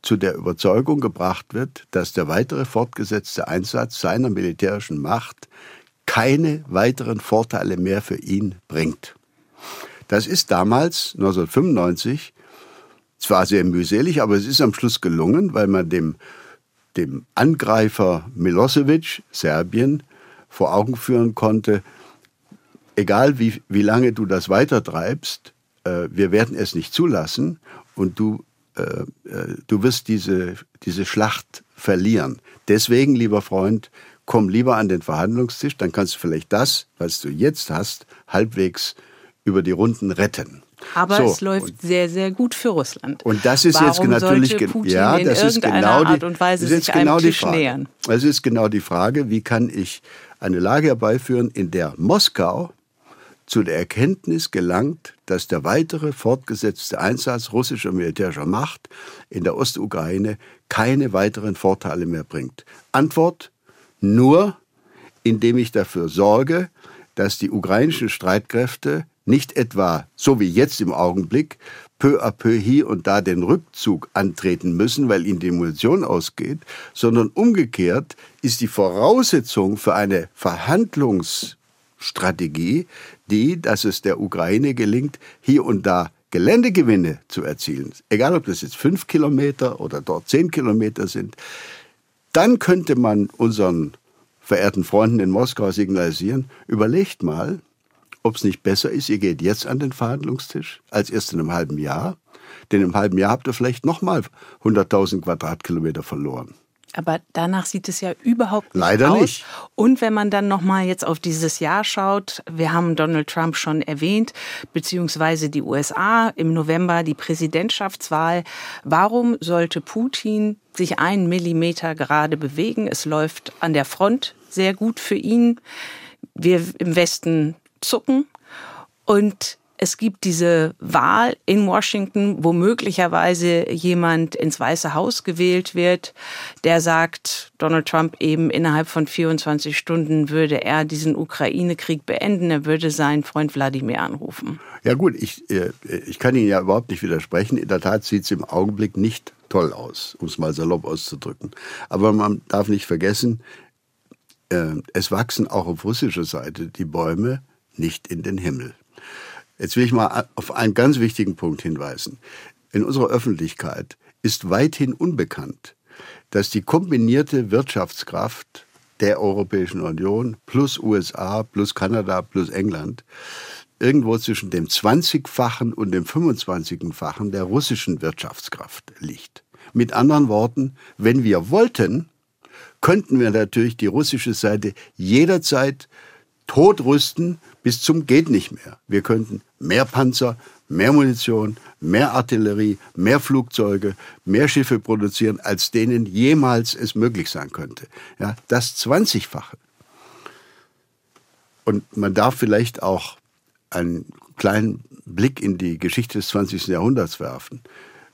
zu der Überzeugung gebracht wird, dass der weitere fortgesetzte Einsatz seiner militärischen Macht keine weiteren Vorteile mehr für ihn bringt. Das ist damals, 1995, zwar sehr mühselig, aber es ist am Schluss gelungen, weil man dem dem Angreifer Milosevic, Serbien, vor Augen führen konnte, egal wie, wie lange du das weitertreibst, äh, wir werden es nicht zulassen und du, äh, äh, du wirst diese, diese Schlacht verlieren. Deswegen, lieber Freund, komm lieber an den Verhandlungstisch, dann kannst du vielleicht das, was du jetzt hast, halbwegs über die Runden retten. Aber so, es läuft sehr, sehr gut für Russland. Und das ist Warum jetzt natürlich Putin ja, das in ist genau die Art und Weise das ist sich genau die Frage. nähern. Es ist genau die Frage, wie kann ich eine Lage herbeiführen, in der Moskau zu der Erkenntnis gelangt, dass der weitere fortgesetzte Einsatz russischer militärischer Macht in der Ostukraine keine weiteren Vorteile mehr bringt. Antwort nur, indem ich dafür sorge, dass die ukrainischen Streitkräfte nicht etwa, so wie jetzt im Augenblick, peu à peu hier und da den Rückzug antreten müssen, weil ihnen die Munition ausgeht, sondern umgekehrt ist die Voraussetzung für eine Verhandlungsstrategie die, dass es der Ukraine gelingt, hier und da Geländegewinne zu erzielen, egal ob das jetzt fünf Kilometer oder dort zehn Kilometer sind, dann könnte man unseren verehrten Freunden in Moskau signalisieren, überlegt mal, ob es nicht besser ist, ihr geht jetzt an den Verhandlungstisch als erst in einem halben Jahr. Denn im halben Jahr habt ihr vielleicht nochmal 100.000 Quadratkilometer verloren. Aber danach sieht es ja überhaupt nicht Leider aus. nicht. Und wenn man dann nochmal jetzt auf dieses Jahr schaut, wir haben Donald Trump schon erwähnt, beziehungsweise die USA im November die Präsidentschaftswahl. Warum sollte Putin sich einen Millimeter gerade bewegen? Es läuft an der Front sehr gut für ihn. Wir im Westen zucken. Und es gibt diese Wahl in Washington, wo möglicherweise jemand ins Weiße Haus gewählt wird, der sagt, Donald Trump eben innerhalb von 24 Stunden würde er diesen Ukraine-Krieg beenden, er würde seinen Freund Wladimir anrufen. Ja gut, ich, äh, ich kann Ihnen ja überhaupt nicht widersprechen. In der Tat sieht es im Augenblick nicht toll aus, um es mal salopp auszudrücken. Aber man darf nicht vergessen, äh, es wachsen auch auf russischer Seite die Bäume nicht in den Himmel. Jetzt will ich mal auf einen ganz wichtigen Punkt hinweisen. In unserer Öffentlichkeit ist weithin unbekannt, dass die kombinierte Wirtschaftskraft der Europäischen Union plus USA plus Kanada plus England irgendwo zwischen dem 20-fachen und dem 25-fachen der russischen Wirtschaftskraft liegt. Mit anderen Worten, wenn wir wollten, könnten wir natürlich die russische Seite jederzeit totrüsten bis zum geht nicht mehr. Wir könnten mehr Panzer, mehr Munition, mehr Artillerie, mehr Flugzeuge, mehr Schiffe produzieren, als denen jemals es möglich sein könnte. Ja, das 20-fache. Und man darf vielleicht auch einen kleinen Blick in die Geschichte des 20. Jahrhunderts werfen.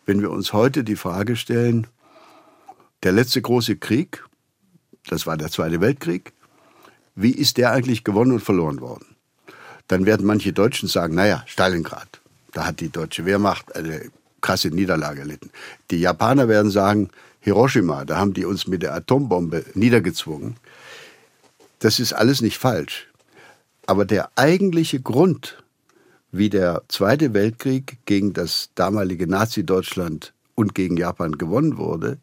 Wenn wir uns heute die Frage stellen, der letzte große Krieg, das war der Zweite Weltkrieg, wie ist der eigentlich gewonnen und verloren worden? Dann werden manche Deutschen sagen, naja, Stalingrad, da hat die deutsche Wehrmacht eine krasse Niederlage erlitten. Die Japaner werden sagen, Hiroshima, da haben die uns mit der Atombombe niedergezwungen. Das ist alles nicht falsch. Aber der eigentliche Grund, wie der Zweite Weltkrieg gegen das damalige Nazi-Deutschland und gegen Japan gewonnen wurde,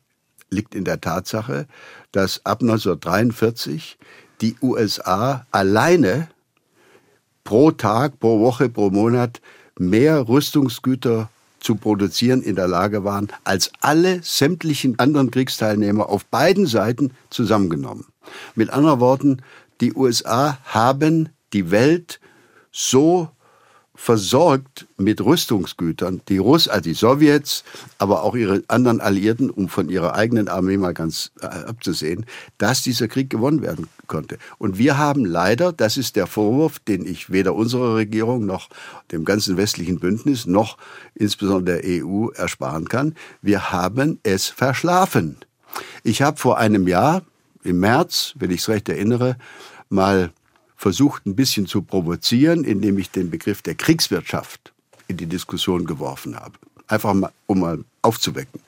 liegt in der Tatsache, dass ab 1943 die USA alleine pro Tag, pro Woche, pro Monat mehr Rüstungsgüter zu produzieren in der Lage waren, als alle sämtlichen anderen Kriegsteilnehmer auf beiden Seiten zusammengenommen. Mit anderen Worten, die USA haben die Welt so versorgt mit Rüstungsgütern, die Russ, also die Sowjets, aber auch ihre anderen Alliierten, um von ihrer eigenen Armee mal ganz äh, abzusehen, dass dieser Krieg gewonnen werden konnte. Und wir haben leider, das ist der Vorwurf, den ich weder unserer Regierung noch dem ganzen westlichen Bündnis noch insbesondere der EU ersparen kann, wir haben es verschlafen. Ich habe vor einem Jahr, im März, wenn ich es recht erinnere, mal versucht ein bisschen zu provozieren, indem ich den Begriff der Kriegswirtschaft in die Diskussion geworfen habe. Einfach mal, um mal aufzuwecken.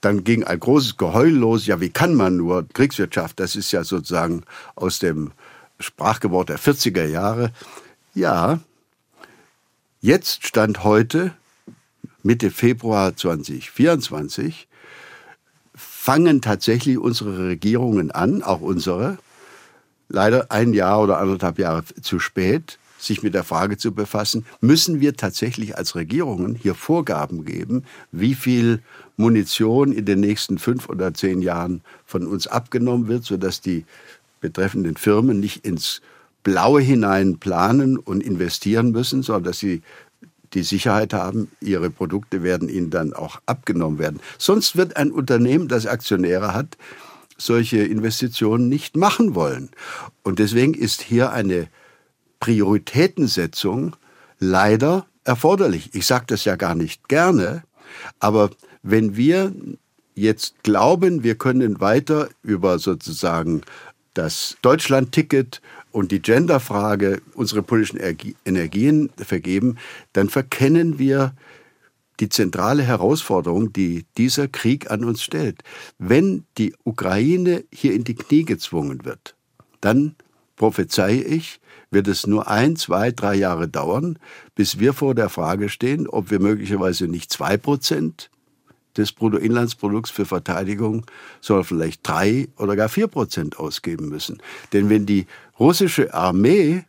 Dann ging ein großes Geheul los. Ja, wie kann man nur Kriegswirtschaft? Das ist ja sozusagen aus dem Sprachgewort der 40er Jahre. Ja, jetzt stand heute, Mitte Februar 2024, fangen tatsächlich unsere Regierungen an, auch unsere, leider ein Jahr oder anderthalb Jahre zu spät, sich mit der Frage zu befassen, müssen wir tatsächlich als Regierungen hier Vorgaben geben, wie viel Munition in den nächsten fünf oder zehn Jahren von uns abgenommen wird, sodass die betreffenden Firmen nicht ins Blaue hinein planen und investieren müssen, sondern dass sie die Sicherheit haben, ihre Produkte werden ihnen dann auch abgenommen werden. Sonst wird ein Unternehmen, das Aktionäre hat, solche Investitionen nicht machen wollen. Und deswegen ist hier eine Prioritätensetzung leider erforderlich. Ich sage das ja gar nicht gerne, aber wenn wir jetzt glauben, wir können weiter über sozusagen das Deutschland-Ticket und die Genderfrage unsere politischen Energien vergeben, dann verkennen wir die zentrale Herausforderung, die dieser Krieg an uns stellt. Wenn die Ukraine hier in die Knie gezwungen wird, dann prophezeie ich, wird es nur ein, zwei, drei Jahre dauern, bis wir vor der Frage stehen, ob wir möglicherweise nicht zwei Prozent des Bruttoinlandsprodukts für Verteidigung, sondern vielleicht drei oder gar vier Prozent ausgeben müssen. Denn wenn die russische Armee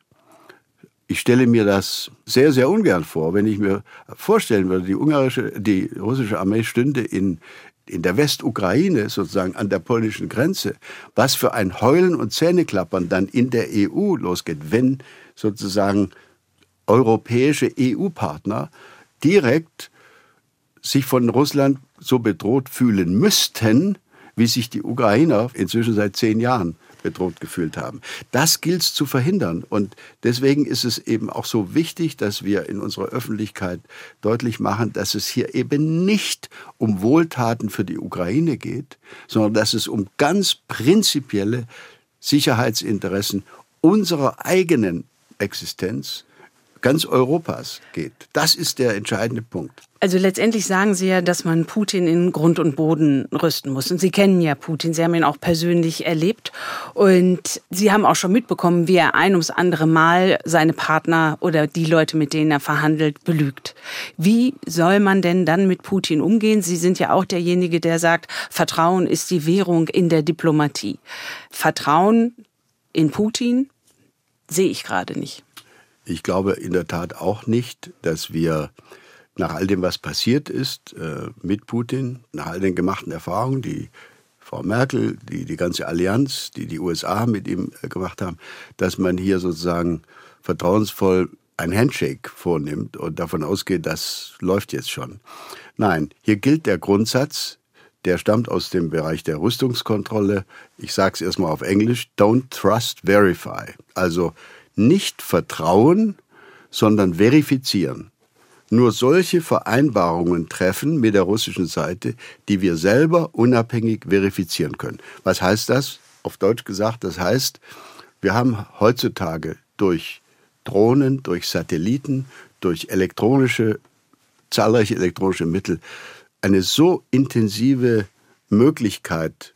ich stelle mir das sehr, sehr ungern vor, wenn ich mir vorstellen würde, die ungarische, die russische Armee stünde in, in der Westukraine, sozusagen an der polnischen Grenze, was für ein Heulen und Zähneklappern dann in der EU losgeht, wenn sozusagen europäische EU-Partner direkt sich von Russland so bedroht fühlen müssten, wie sich die Ukrainer inzwischen seit zehn Jahren bedroht gefühlt haben. Das gilt es zu verhindern. Und deswegen ist es eben auch so wichtig, dass wir in unserer Öffentlichkeit deutlich machen, dass es hier eben nicht um Wohltaten für die Ukraine geht, sondern dass es um ganz prinzipielle Sicherheitsinteressen unserer eigenen Existenz ganz Europas geht. Das ist der entscheidende Punkt. Also letztendlich sagen Sie ja, dass man Putin in Grund und Boden rüsten muss. Und Sie kennen ja Putin, Sie haben ihn auch persönlich erlebt. Und Sie haben auch schon mitbekommen, wie er ein ums andere Mal seine Partner oder die Leute, mit denen er verhandelt, belügt. Wie soll man denn dann mit Putin umgehen? Sie sind ja auch derjenige, der sagt, Vertrauen ist die Währung in der Diplomatie. Vertrauen in Putin sehe ich gerade nicht. Ich glaube in der Tat auch nicht, dass wir nach all dem, was passiert ist äh, mit Putin, nach all den gemachten Erfahrungen, die Frau Merkel, die, die ganze Allianz, die die USA mit ihm äh, gemacht haben, dass man hier sozusagen vertrauensvoll ein Handshake vornimmt und davon ausgeht, das läuft jetzt schon. Nein, hier gilt der Grundsatz, der stammt aus dem Bereich der Rüstungskontrolle. Ich sage es erstmal auf Englisch, don't trust, verify. Also nicht vertrauen, sondern verifizieren. Nur solche Vereinbarungen treffen mit der russischen Seite, die wir selber unabhängig verifizieren können. Was heißt das? Auf Deutsch gesagt, das heißt, wir haben heutzutage durch Drohnen, durch Satelliten, durch elektronische, zahlreiche elektronische Mittel eine so intensive Möglichkeit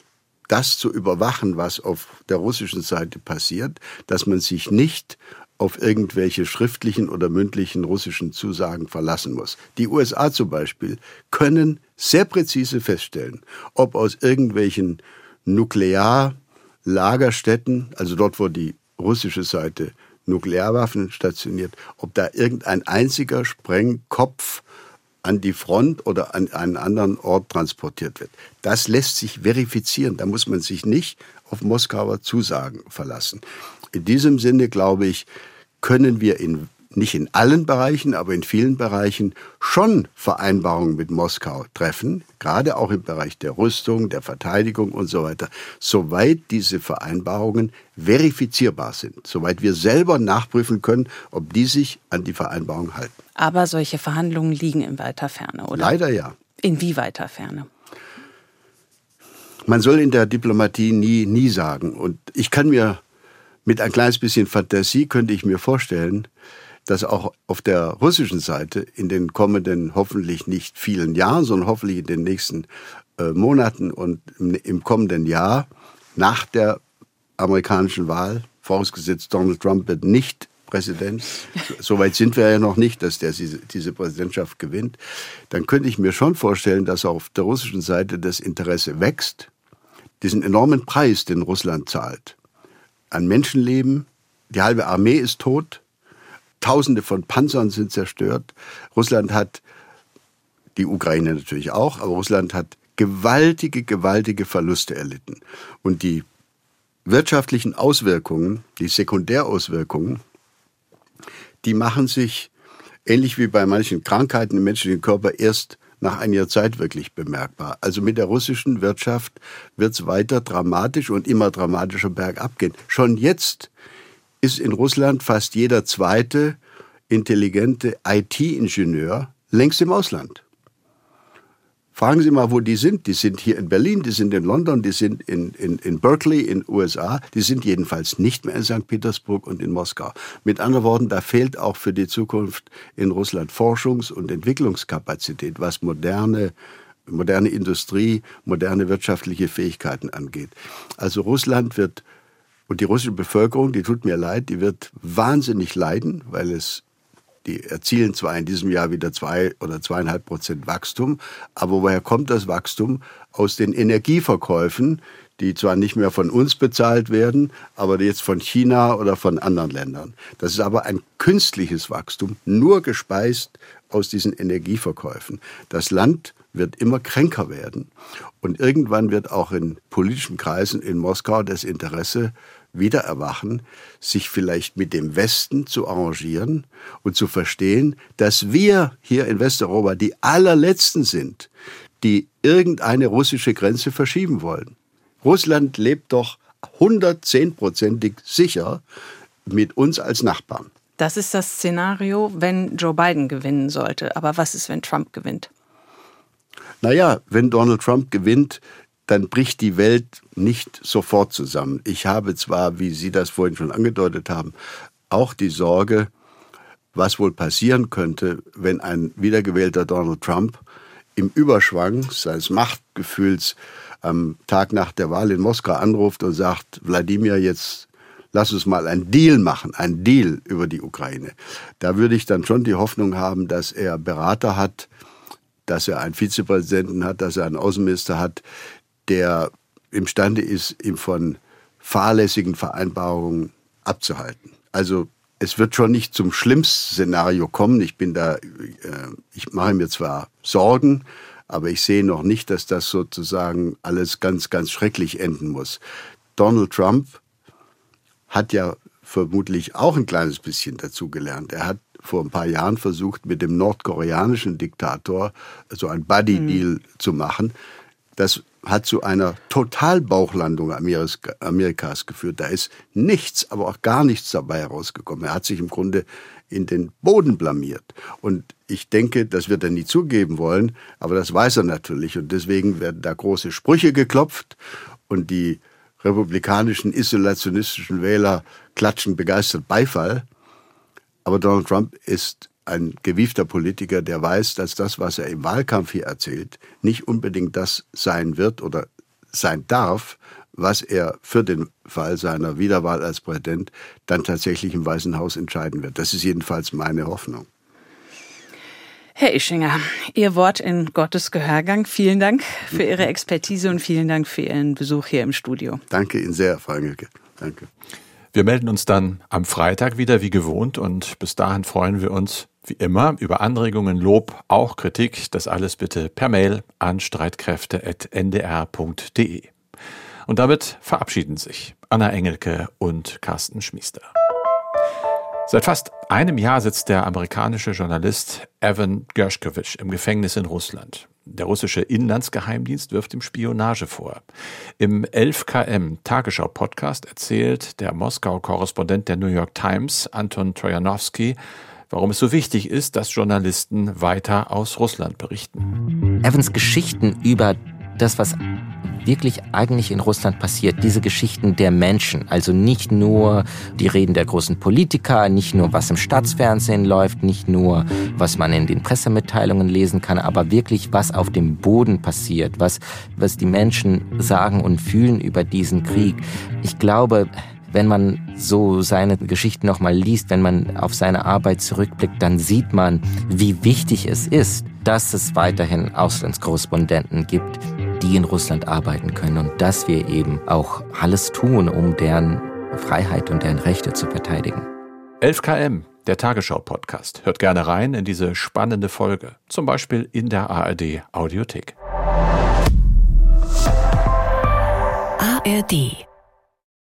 das zu überwachen, was auf der russischen Seite passiert, dass man sich nicht auf irgendwelche schriftlichen oder mündlichen russischen Zusagen verlassen muss. Die USA zum Beispiel können sehr präzise feststellen, ob aus irgendwelchen Nuklearlagerstätten, also dort, wo die russische Seite Nuklearwaffen stationiert, ob da irgendein einziger Sprengkopf an die Front oder an einen anderen Ort transportiert wird. Das lässt sich verifizieren. Da muss man sich nicht auf Moskauer Zusagen verlassen. In diesem Sinne, glaube ich, können wir in nicht in allen Bereichen, aber in vielen Bereichen schon Vereinbarungen mit Moskau treffen, gerade auch im Bereich der Rüstung, der Verteidigung und so weiter, soweit diese Vereinbarungen verifizierbar sind, soweit wir selber nachprüfen können, ob die sich an die Vereinbarung halten. Aber solche Verhandlungen liegen in weiter Ferne, oder? Leider ja. In wie weiter Ferne? Man soll in der Diplomatie nie, nie sagen. Und ich kann mir mit ein kleines bisschen Fantasie könnte ich mir vorstellen, dass auch auf der russischen Seite in den kommenden hoffentlich nicht vielen Jahren, sondern hoffentlich in den nächsten äh, Monaten und im, im, kommenden Jahr nach der amerikanischen Wahl, vorausgesetzt Donald Trump wird nicht Präsident, soweit sind wir ja noch nicht, dass der diese, diese Präsidentschaft gewinnt, dann könnte ich mir schon vorstellen, dass auf der russischen Seite das Interesse wächst, diesen enormen Preis, den Russland zahlt, an Menschenleben, die halbe Armee ist tot, Tausende von Panzern sind zerstört. Russland hat, die Ukraine natürlich auch, aber Russland hat gewaltige, gewaltige Verluste erlitten. Und die wirtschaftlichen Auswirkungen, die Sekundärauswirkungen, die machen sich ähnlich wie bei manchen Krankheiten im menschlichen Körper erst nach einiger Zeit wirklich bemerkbar. Also mit der russischen Wirtschaft wird es weiter dramatisch und immer dramatischer bergab gehen. Schon jetzt ist in Russland fast jeder zweite intelligente IT-Ingenieur längst im Ausland. Fragen Sie mal, wo die sind. Die sind hier in Berlin, die sind in London, die sind in, in, in Berkeley in USA. Die sind jedenfalls nicht mehr in St. Petersburg und in Moskau. Mit anderen Worten, da fehlt auch für die Zukunft in Russland Forschungs- und Entwicklungskapazität, was moderne moderne Industrie, moderne wirtschaftliche Fähigkeiten angeht. Also Russland wird und die russische Bevölkerung, die tut mir leid, die wird wahnsinnig leiden, weil es die erzielen zwar in diesem Jahr wieder zwei oder zweieinhalb Prozent Wachstum, aber woher kommt das Wachstum? Aus den Energieverkäufen, die zwar nicht mehr von uns bezahlt werden, aber jetzt von China oder von anderen Ländern. Das ist aber ein künstliches Wachstum, nur gespeist aus diesen Energieverkäufen. Das Land wird immer kränker werden. Und irgendwann wird auch in politischen Kreisen in Moskau das Interesse wieder erwachen, sich vielleicht mit dem Westen zu arrangieren und zu verstehen, dass wir hier in Westeuropa die allerletzten sind, die irgendeine russische Grenze verschieben wollen. Russland lebt doch 110-prozentig sicher mit uns als Nachbarn. Das ist das Szenario, wenn Joe Biden gewinnen sollte. Aber was ist, wenn Trump gewinnt? Naja, wenn Donald Trump gewinnt, dann bricht die Welt nicht sofort zusammen. Ich habe zwar, wie Sie das vorhin schon angedeutet haben, auch die Sorge, was wohl passieren könnte, wenn ein wiedergewählter Donald Trump im Überschwang seines Machtgefühls am Tag nach der Wahl in Moskau anruft und sagt, Wladimir, jetzt lass uns mal einen Deal machen, einen Deal über die Ukraine. Da würde ich dann schon die Hoffnung haben, dass er Berater hat, dass er einen Vizepräsidenten hat, dass er einen Außenminister hat, der imstande ist, ihm von fahrlässigen Vereinbarungen abzuhalten. Also es wird schon nicht zum schlimmsten Szenario kommen. Ich bin da, äh, ich mache mir zwar Sorgen, aber ich sehe noch nicht, dass das sozusagen alles ganz, ganz schrecklich enden muss. Donald Trump hat ja vermutlich auch ein kleines bisschen dazugelernt. Er hat vor ein paar Jahren versucht, mit dem nordkoreanischen Diktator so ein Buddy-Deal mhm. zu machen. Das hat zu einer Totalbauchlandung Amerikas geführt. Da ist nichts, aber auch gar nichts dabei herausgekommen. Er hat sich im Grunde in den Boden blamiert. Und ich denke, das wird er nie zugeben wollen, aber das weiß er natürlich. Und deswegen werden da große Sprüche geklopft und die republikanischen isolationistischen Wähler klatschen begeistert Beifall. Aber Donald Trump ist ein gewiefter Politiker, der weiß, dass das, was er im Wahlkampf hier erzählt, nicht unbedingt das sein wird oder sein darf, was er für den Fall seiner Wiederwahl als Präsident dann tatsächlich im Weißen Haus entscheiden wird. Das ist jedenfalls meine Hoffnung. Herr Ischinger, Ihr Wort in Gottes Gehörgang. Vielen Dank für Ihre Expertise und vielen Dank für Ihren Besuch hier im Studio. Danke Ihnen sehr, Frau Engelke. Danke. Wir melden uns dann am Freitag wieder wie gewohnt und bis dahin freuen wir uns wie immer über Anregungen, Lob, auch Kritik. Das alles bitte per Mail an streitkräfte.ndr.de. Und damit verabschieden sich Anna Engelke und Carsten Schmiester. Seit fast einem Jahr sitzt der amerikanische Journalist Evan Gershkovich im Gefängnis in Russland. Der russische Inlandsgeheimdienst wirft ihm Spionage vor. Im 11KM Tagesschau Podcast erzählt der Moskau-Korrespondent der New York Times, Anton Trojanowski, warum es so wichtig ist, dass Journalisten weiter aus Russland berichten. Evans Geschichten über das, was wirklich eigentlich in Russland passiert, diese Geschichten der Menschen, also nicht nur die Reden der großen Politiker, nicht nur was im Staatsfernsehen läuft, nicht nur was man in den Pressemitteilungen lesen kann, aber wirklich was auf dem Boden passiert, was, was die Menschen sagen und fühlen über diesen Krieg. Ich glaube, wenn man so seine Geschichten nochmal liest, wenn man auf seine Arbeit zurückblickt, dann sieht man, wie wichtig es ist, dass es weiterhin Auslandskorrespondenten gibt, die in Russland arbeiten können und dass wir eben auch alles tun, um deren Freiheit und deren Rechte zu verteidigen. 11 km, der Tagesschau-Podcast. Hört gerne rein in diese spannende Folge, zum Beispiel in der ARD Audiothek. ARD